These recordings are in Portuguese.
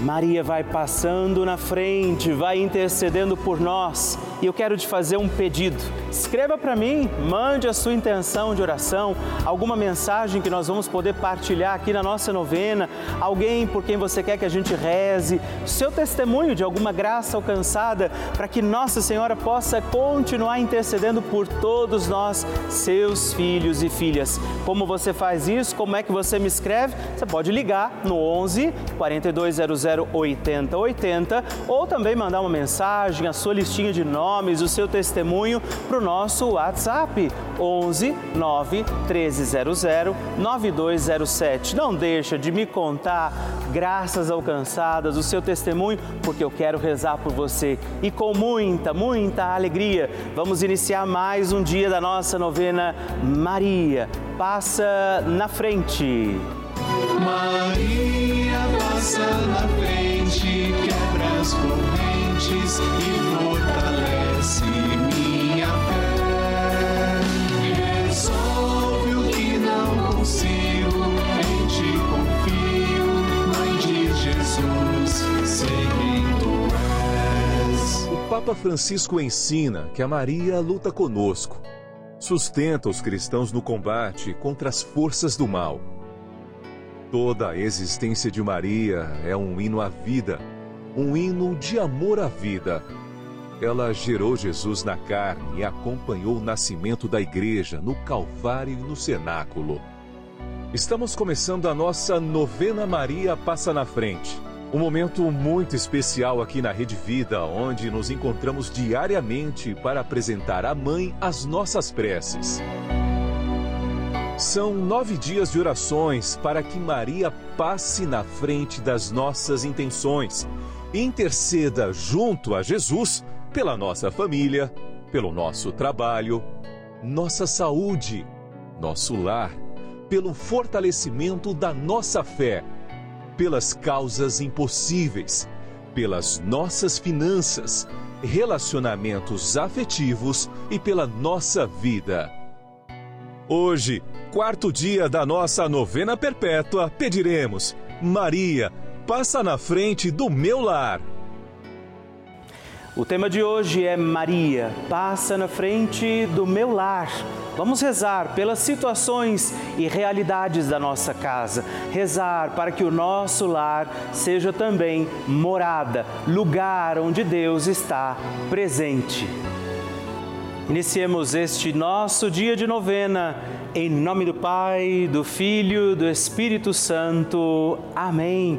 Maria vai passando na frente, vai intercedendo por nós e eu quero te fazer um pedido. Escreva para mim, mande a sua intenção de oração, alguma mensagem que nós vamos poder partilhar aqui na nossa novena, alguém por quem você quer que a gente reze, seu testemunho de alguma graça alcançada, para que Nossa Senhora possa continuar intercedendo por todos nós, seus filhos e filhas. Como você faz isso? Como é que você me escreve? Você pode ligar no 11 4200 8080 ou também mandar uma mensagem, a sua listinha de nomes nomes, o seu testemunho para o nosso WhatsApp 11 9 1300 9207. Não deixa de me contar graças alcançadas, o seu testemunho, porque eu quero rezar por você. E com muita, muita alegria, vamos iniciar mais um dia da nossa novena Maria. Passa na frente. Maria passa na frente, quebra as correntes e fortalece minha fé. Resolve o que não consigo, em ti confio, Mãe de Jesus, sei quem tu és. O Papa Francisco ensina que a Maria luta conosco, sustenta os cristãos no combate contra as forças do mal. Toda a existência de Maria é um hino à vida, um hino de amor à vida ela gerou Jesus na carne e acompanhou o nascimento da igreja no Calvário e no cenáculo. Estamos começando a nossa novena Maria Passa na Frente. Um momento muito especial aqui na Rede Vida, onde nos encontramos diariamente para apresentar à Mãe as nossas preces. São nove dias de orações para que Maria passe na frente das nossas intenções, interceda junto a Jesus pela nossa família, pelo nosso trabalho, nossa saúde, nosso lar, pelo fortalecimento da nossa fé, pelas causas impossíveis, pelas nossas finanças, relacionamentos afetivos e pela nossa vida. Hoje, quarto dia da nossa novena perpétua, pediremos: Maria, passa na frente do meu lar. O tema de hoje é Maria, passa na frente do meu lar. Vamos rezar pelas situações e realidades da nossa casa. Rezar para que o nosso lar seja também morada, lugar onde Deus está presente. Iniciemos este nosso dia de novena, em nome do Pai, do Filho, do Espírito Santo. Amém.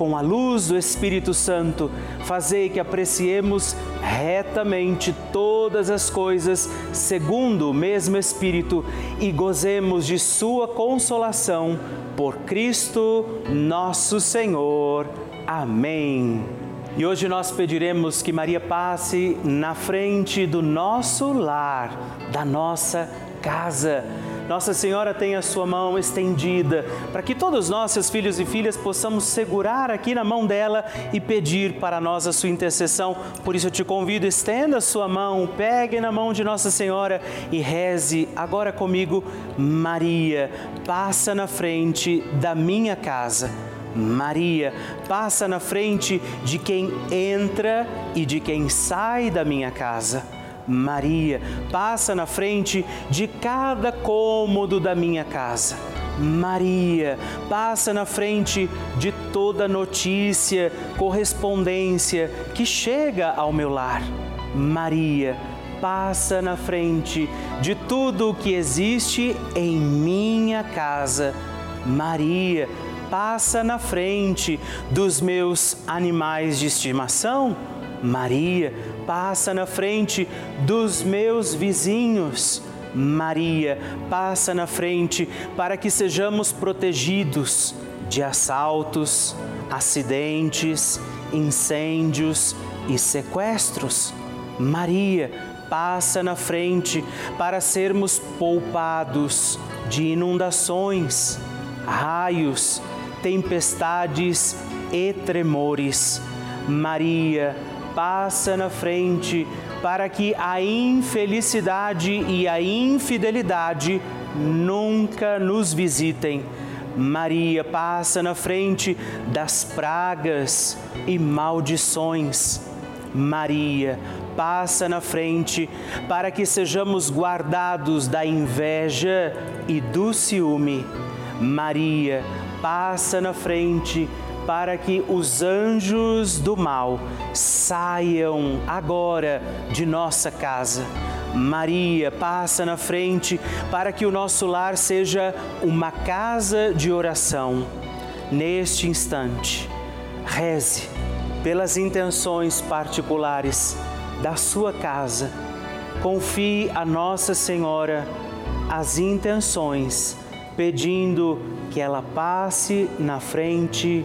com a luz do Espírito Santo, fazei que apreciemos retamente todas as coisas segundo o mesmo Espírito e gozemos de Sua consolação por Cristo nosso Senhor. Amém. E hoje nós pediremos que Maria passe na frente do nosso lar, da nossa casa. Nossa Senhora tem a sua mão estendida para que todos nós, seus filhos e filhas, possamos segurar aqui na mão dela e pedir para nós a sua intercessão. Por isso eu te convido, estenda a sua mão, pegue na mão de Nossa Senhora e reze agora comigo, Maria, passa na frente da minha casa Maria passa na frente de quem entra e de quem sai da minha casa. Maria passa na frente de cada cômodo da minha casa. Maria passa na frente de toda notícia, correspondência que chega ao meu lar. Maria, passa na frente de tudo o que existe em minha casa. Maria, passa na frente dos meus animais de estimação. Maria, passa na frente dos meus vizinhos. Maria, passa na frente para que sejamos protegidos de assaltos, acidentes, incêndios e sequestros. Maria, passa na frente para sermos poupados de inundações, raios, tempestades e tremores. Maria, passa na frente para que a infelicidade e a infidelidade nunca nos visitem. Maria passa na frente das pragas e maldições. Maria passa na frente para que sejamos guardados da inveja e do ciúme. Maria passa na frente para que os anjos do mal saiam agora de nossa casa. Maria passa na frente para que o nosso lar seja uma casa de oração. Neste instante, reze pelas intenções particulares da sua casa. Confie a Nossa Senhora as intenções, pedindo que ela passe na frente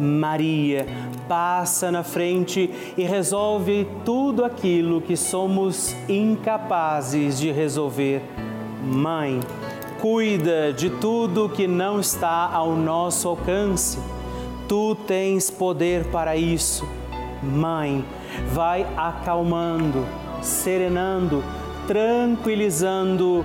Maria passa na frente e resolve tudo aquilo que somos incapazes de resolver. Mãe, cuida de tudo que não está ao nosso alcance. Tu tens poder para isso. Mãe, vai acalmando, serenando, tranquilizando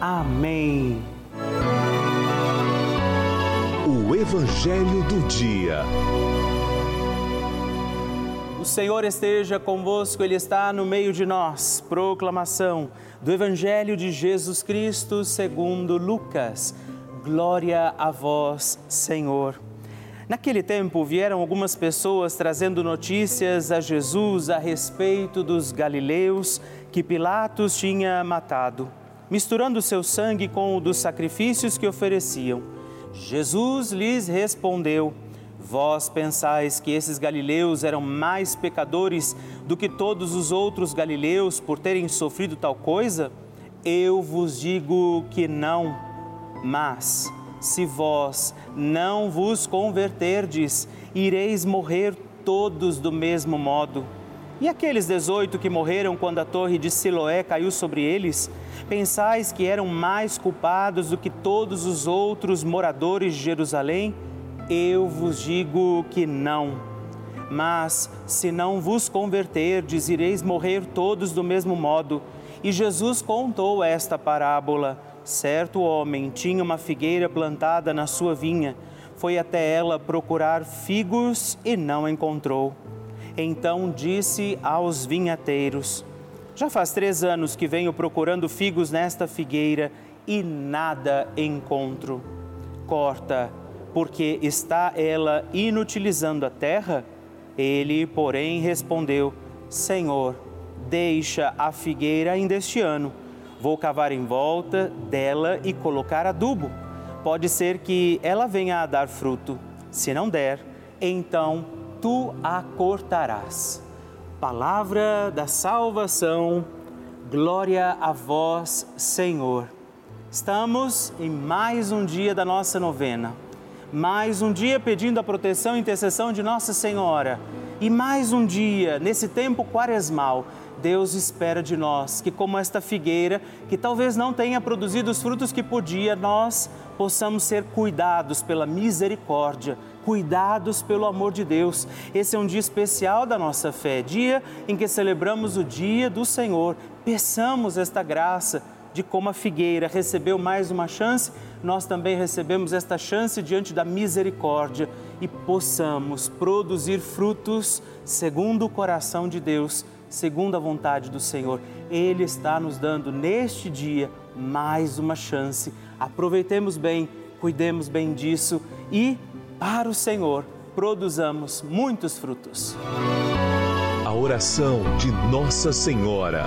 Amém. O Evangelho do Dia. O Senhor esteja convosco, Ele está no meio de nós. Proclamação do Evangelho de Jesus Cristo segundo Lucas. Glória a vós, Senhor. Naquele tempo vieram algumas pessoas trazendo notícias a Jesus a respeito dos galileus que Pilatos tinha matado misturando seu sangue com o dos sacrifícios que ofereciam. Jesus lhes respondeu: Vós pensais que esses galileus eram mais pecadores do que todos os outros galileus por terem sofrido tal coisa? Eu vos digo que não. Mas, se vós não vos converterdes, ireis morrer todos do mesmo modo. E aqueles dezoito que morreram quando a torre de Siloé caiu sobre eles, pensais que eram mais culpados do que todos os outros moradores de Jerusalém? Eu vos digo que não. Mas se não vos converterdes, ireis morrer todos do mesmo modo. E Jesus contou esta parábola. Certo homem tinha uma figueira plantada na sua vinha. Foi até ela procurar figos e não encontrou. Então disse aos vinhateiros: Já faz três anos que venho procurando figos nesta figueira e nada encontro. Corta, porque está ela inutilizando a terra? Ele, porém, respondeu: Senhor, deixa a figueira ainda este ano. Vou cavar em volta dela e colocar adubo. Pode ser que ela venha a dar fruto. Se não der, então tu a cortarás. Palavra da salvação, glória a vós, Senhor. Estamos em mais um dia da nossa novena, mais um dia pedindo a proteção e intercessão de Nossa Senhora, e mais um dia nesse tempo quaresmal. Deus espera de nós que, como esta figueira, que talvez não tenha produzido os frutos que podia, nós possamos ser cuidados pela misericórdia cuidados pelo amor de Deus. Esse é um dia especial da nossa fé, dia em que celebramos o dia do Senhor. Peçamos esta graça de como a figueira recebeu mais uma chance, nós também recebemos esta chance diante da misericórdia e possamos produzir frutos segundo o coração de Deus, segundo a vontade do Senhor. Ele está nos dando neste dia mais uma chance. Aproveitemos bem, cuidemos bem disso e para o Senhor produzamos muitos frutos. A oração de Nossa Senhora.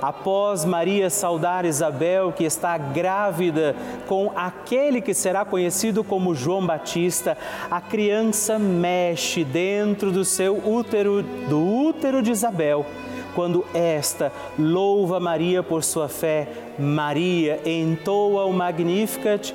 após Maria saudar Isabel, que está grávida com aquele que será conhecido como João Batista, a criança mexe dentro do seu útero, do útero de Isabel. Quando esta louva Maria por sua fé, Maria entoa o Magnificat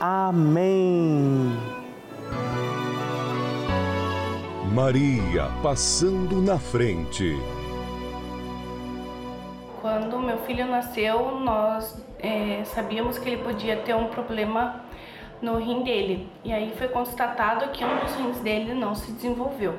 Amém. Maria passando na frente. Quando meu filho nasceu, nós é, sabíamos que ele podia ter um problema no rim dele. E aí foi constatado que um dos rins dele não se desenvolveu.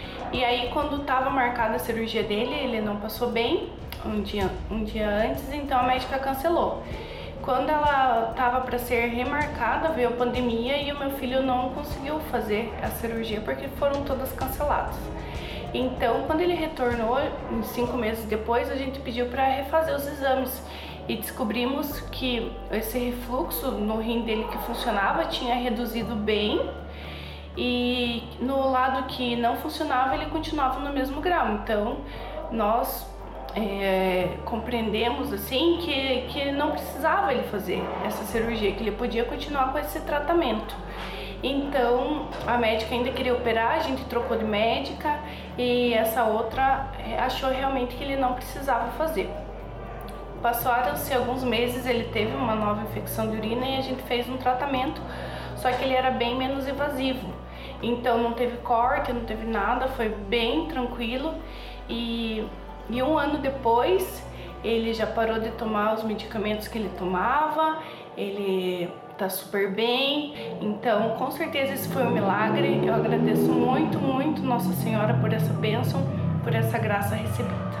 E aí quando estava marcada a cirurgia dele, ele não passou bem um dia, um dia antes, então a médica cancelou. Quando ela estava para ser remarcada, veio a pandemia e o meu filho não conseguiu fazer a cirurgia porque foram todas canceladas. Então, quando ele retornou, cinco meses depois, a gente pediu para refazer os exames e descobrimos que esse refluxo no rim dele que funcionava tinha reduzido bem e no lado que não funcionava ele continuava no mesmo grau. Então, nós é, compreendemos assim que, que não precisava ele fazer essa cirurgia, que ele podia continuar com esse tratamento. Então a médica ainda queria operar, a gente trocou de médica e essa outra é, achou realmente que ele não precisava fazer. Passaram-se alguns meses, ele teve uma nova infecção de urina e a gente fez um tratamento, só que ele era bem menos invasivo. Então não teve corte, não teve nada, foi bem tranquilo e e um ano depois, ele já parou de tomar os medicamentos que ele tomava, ele tá super bem. Então, com certeza esse foi um milagre. Eu agradeço muito, muito Nossa Senhora por essa bênção, por essa graça recebida.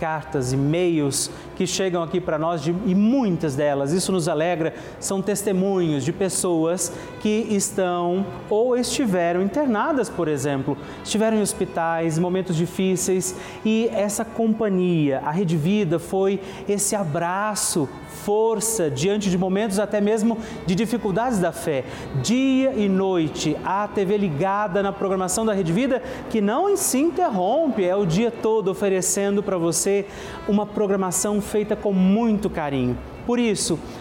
cartas, e-mails que chegam aqui para nós de, e muitas delas, isso nos alegra, são testemunhos de pessoas que estão ou estiveram internadas, por exemplo, estiveram em hospitais, momentos difíceis e essa companhia, a Rede Vida foi esse abraço, força diante de momentos até mesmo de dificuldades da fé. Dia e noite, a TV ligada na programação da Rede Vida que não se interrompe, é o dia todo oferecendo para você uma programação feita com muito carinho. Por isso,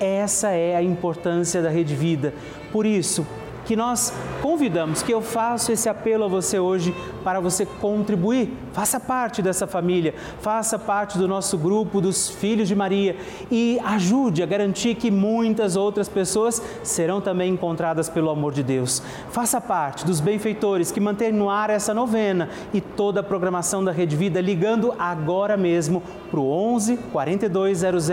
Essa é a importância da Rede Vida. Por isso, que nós convidamos, que eu faço esse apelo a você hoje para você contribuir. Faça parte dessa família, faça parte do nosso grupo dos Filhos de Maria e ajude a garantir que muitas outras pessoas serão também encontradas pelo amor de Deus. Faça parte dos benfeitores que mantêm no ar essa novena e toda a programação da Rede Vida, ligando agora mesmo para o 11 4200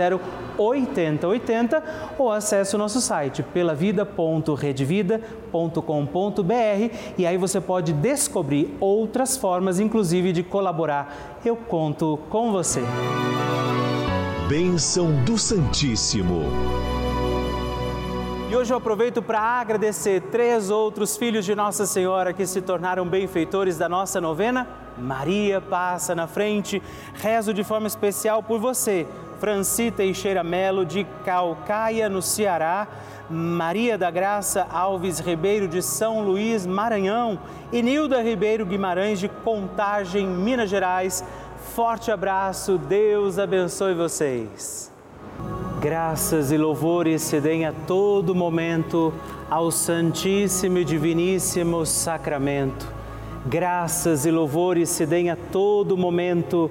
8080 ou acesse o nosso site pelavida.redvida.com.br e aí você pode descobrir outras formas, inclusive, de colaborar. Eu conto com você. Bênção do Santíssimo. E hoje eu aproveito para agradecer três outros filhos de Nossa Senhora que se tornaram benfeitores da nossa novena. Maria passa na frente. Rezo de forma especial por você Franci Teixeira Melo, de Calcaia, no Ceará, Maria da Graça Alves Ribeiro, de São Luís, Maranhão, e Nilda Ribeiro Guimarães, de Contagem, Minas Gerais. Forte abraço, Deus abençoe vocês. Graças e louvores se deem a todo momento ao Santíssimo e Diviníssimo Sacramento. Graças e louvores se deem a todo momento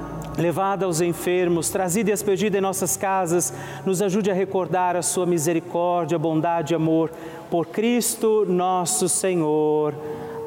levada aos enfermos, trazida e expedida em nossas casas, nos ajude a recordar a sua misericórdia, bondade e amor. Por Cristo nosso Senhor.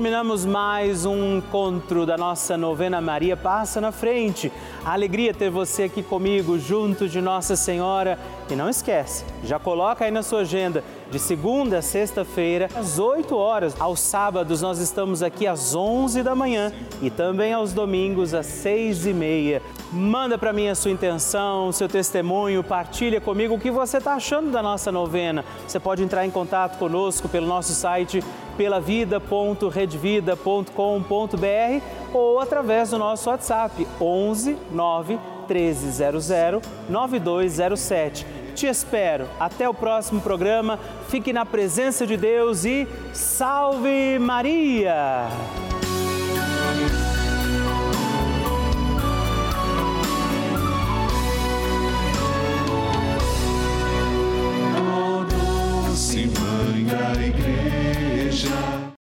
Terminamos mais um encontro da nossa novena Maria Passa na Frente. A alegria ter você aqui comigo, junto de Nossa Senhora. E não esquece, já coloca aí na sua agenda, de segunda a sexta-feira, às 8 horas. Aos sábados nós estamos aqui às 11 da manhã e também aos domingos às 6 e meia. Manda para mim a sua intenção, seu testemunho, partilha comigo o que você está achando da nossa novena. Você pode entrar em contato conosco pelo nosso site pelavida.redvida.com.br ou através do nosso WhatsApp 11 9 1300 9207. Te espero. Até o próximo programa. Fique na presença de Deus e salve Maria!